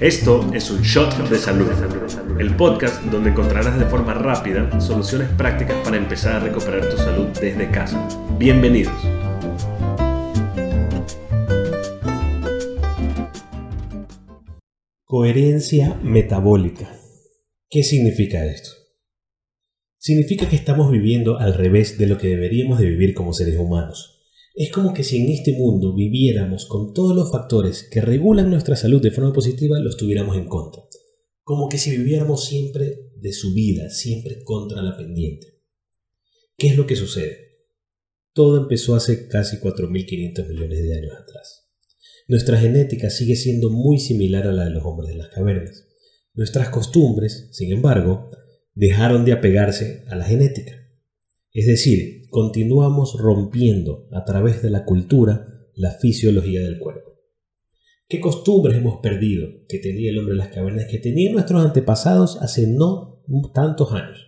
Esto es un shot de salud, el podcast donde encontrarás de forma rápida soluciones prácticas para empezar a recuperar tu salud desde casa. Bienvenidos. Coherencia metabólica. ¿Qué significa esto? Significa que estamos viviendo al revés de lo que deberíamos de vivir como seres humanos. Es como que si en este mundo viviéramos con todos los factores que regulan nuestra salud de forma positiva, los tuviéramos en contra. Como que si viviéramos siempre de su vida, siempre contra la pendiente. ¿Qué es lo que sucede? Todo empezó hace casi 4.500 millones de años atrás. Nuestra genética sigue siendo muy similar a la de los hombres de las cavernas. Nuestras costumbres, sin embargo, dejaron de apegarse a la genética. Es decir, continuamos rompiendo a través de la cultura la fisiología del cuerpo. ¿Qué costumbres hemos perdido que tenía el hombre en las cavernas, que tenían nuestros antepasados hace no tantos años?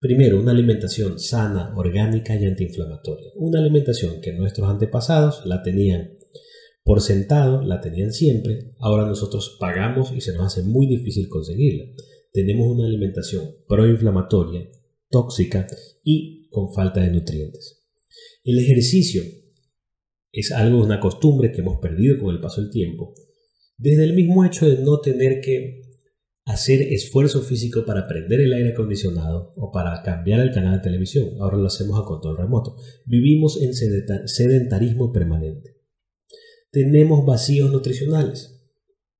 Primero, una alimentación sana, orgánica y antiinflamatoria. Una alimentación que nuestros antepasados la tenían por sentado, la tenían siempre, ahora nosotros pagamos y se nos hace muy difícil conseguirla. Tenemos una alimentación proinflamatoria, tóxica y con falta de nutrientes. El ejercicio es algo, una costumbre que hemos perdido con el paso del tiempo, desde el mismo hecho de no tener que hacer esfuerzo físico para prender el aire acondicionado o para cambiar el canal de televisión. Ahora lo hacemos a control remoto. Vivimos en sedentarismo permanente. Tenemos vacíos nutricionales.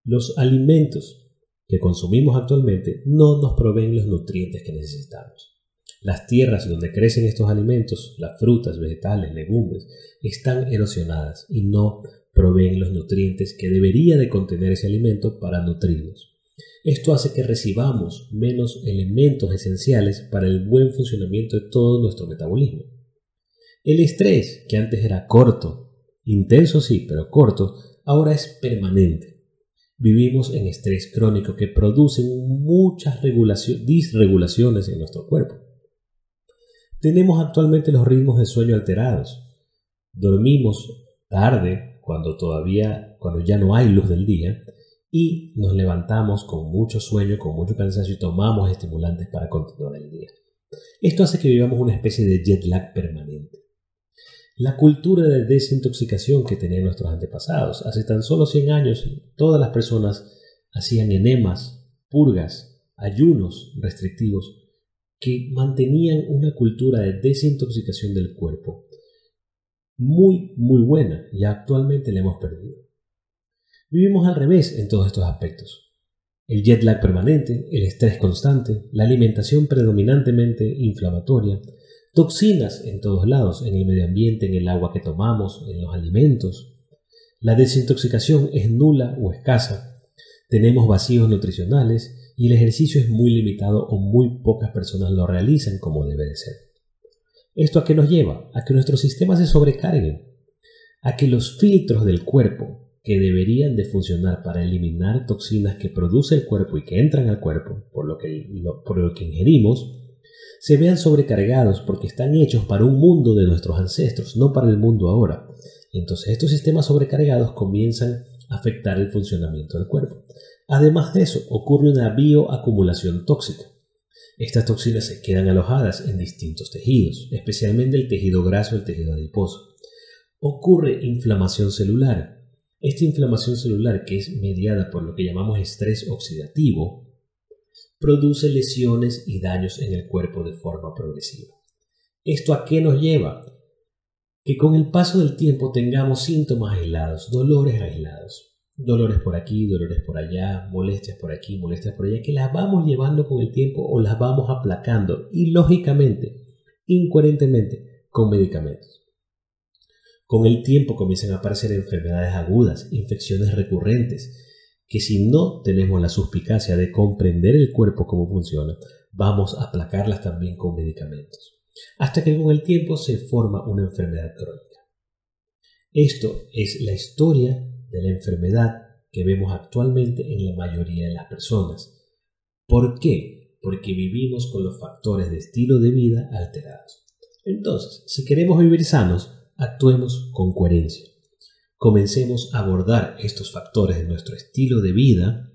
Los alimentos que consumimos actualmente no nos proveen los nutrientes que necesitamos. Las tierras donde crecen estos alimentos, las frutas, vegetales, legumbres, están erosionadas y no proveen los nutrientes que debería de contener ese alimento para nutrirnos. Esto hace que recibamos menos elementos esenciales para el buen funcionamiento de todo nuestro metabolismo. El estrés, que antes era corto, intenso sí, pero corto, ahora es permanente. Vivimos en estrés crónico que produce muchas disregulaciones en nuestro cuerpo. Tenemos actualmente los ritmos de sueño alterados. Dormimos tarde cuando todavía cuando ya no hay luz del día y nos levantamos con mucho sueño, con mucho cansancio y tomamos estimulantes para continuar el día. Esto hace que vivamos una especie de jet lag permanente. La cultura de desintoxicación que tenían nuestros antepasados. Hace tan solo 100 años todas las personas hacían enemas, purgas, ayunos restrictivos que mantenían una cultura de desintoxicación del cuerpo muy, muy buena y actualmente la hemos perdido. Vivimos al revés en todos estos aspectos. El jet lag permanente, el estrés constante, la alimentación predominantemente inflamatoria, toxinas en todos lados, en el medio ambiente, en el agua que tomamos, en los alimentos. La desintoxicación es nula o escasa. Tenemos vacíos nutricionales y el ejercicio es muy limitado o muy pocas personas lo realizan como debe de ser. ¿Esto a qué nos lleva? A que nuestros sistemas se sobrecarguen, a que los filtros del cuerpo que deberían de funcionar para eliminar toxinas que produce el cuerpo y que entran al cuerpo por lo que, por lo que ingerimos, se vean sobrecargados porque están hechos para un mundo de nuestros ancestros, no para el mundo ahora. Entonces estos sistemas sobrecargados comienzan a afectar el funcionamiento del cuerpo. Además de eso, ocurre una bioacumulación tóxica. Estas toxinas se quedan alojadas en distintos tejidos, especialmente el tejido graso y el tejido adiposo. Ocurre inflamación celular. Esta inflamación celular, que es mediada por lo que llamamos estrés oxidativo, produce lesiones y daños en el cuerpo de forma progresiva. ¿Esto a qué nos lleva? Que con el paso del tiempo tengamos síntomas aislados, dolores aislados, dolores por aquí, dolores por allá, molestias por aquí, molestias por allá, que las vamos llevando con el tiempo o las vamos aplacando y lógicamente, incoherentemente, con medicamentos. Con el tiempo comienzan a aparecer enfermedades agudas, infecciones recurrentes, que si no tenemos la suspicacia de comprender el cuerpo cómo funciona, vamos a aplacarlas también con medicamentos, hasta que con el tiempo se forma una enfermedad crónica. Esto es la historia de la enfermedad que vemos actualmente en la mayoría de las personas. ¿Por qué? Porque vivimos con los factores de estilo de vida alterados. Entonces, si queremos vivir sanos, actuemos con coherencia. comencemos a abordar estos factores de nuestro estilo de vida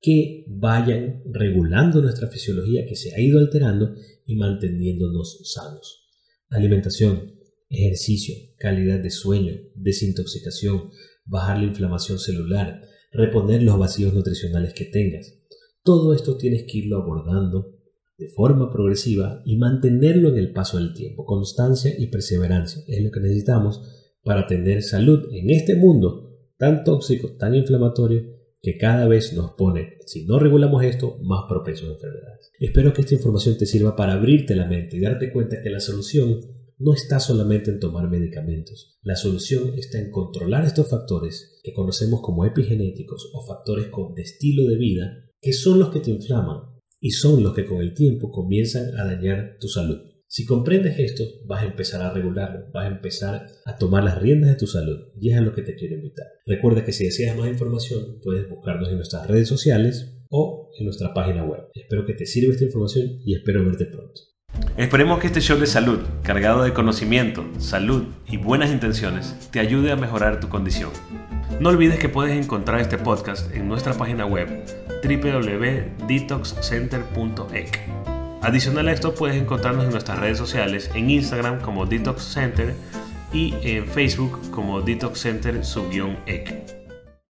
que vayan regulando nuestra fisiología que se ha ido alterando y manteniéndonos sanos. Alimentación, ejercicio, calidad de sueño, desintoxicación, bajar la inflamación celular, reponer los vacíos nutricionales que tengas. Todo esto tienes que irlo abordando de forma progresiva y mantenerlo en el paso del tiempo. Constancia y perseverancia es lo que necesitamos para tener salud en este mundo tan tóxico, tan inflamatorio, que cada vez nos pone, si no regulamos esto, más propensos a enfermedades. Espero que esta información te sirva para abrirte la mente y darte cuenta que la solución no está solamente en tomar medicamentos. La solución está en controlar estos factores que conocemos como epigenéticos o factores de estilo de vida, que son los que te inflaman y son los que con el tiempo comienzan a dañar tu salud. Si comprendes esto, vas a empezar a regularlo, vas a empezar a tomar las riendas de tu salud y es a lo que te quiero invitar. Recuerda que si deseas más información, puedes buscarnos en nuestras redes sociales o en nuestra página web. Espero que te sirva esta información y espero verte pronto. Esperemos que este show de salud, cargado de conocimiento, salud y buenas intenciones, te ayude a mejorar tu condición. No olvides que puedes encontrar este podcast en nuestra página web www.detoxcenter.ec. Adicional a esto, puedes encontrarnos en nuestras redes sociales, en Instagram como Detox Center y en Facebook como Detox Center-ec.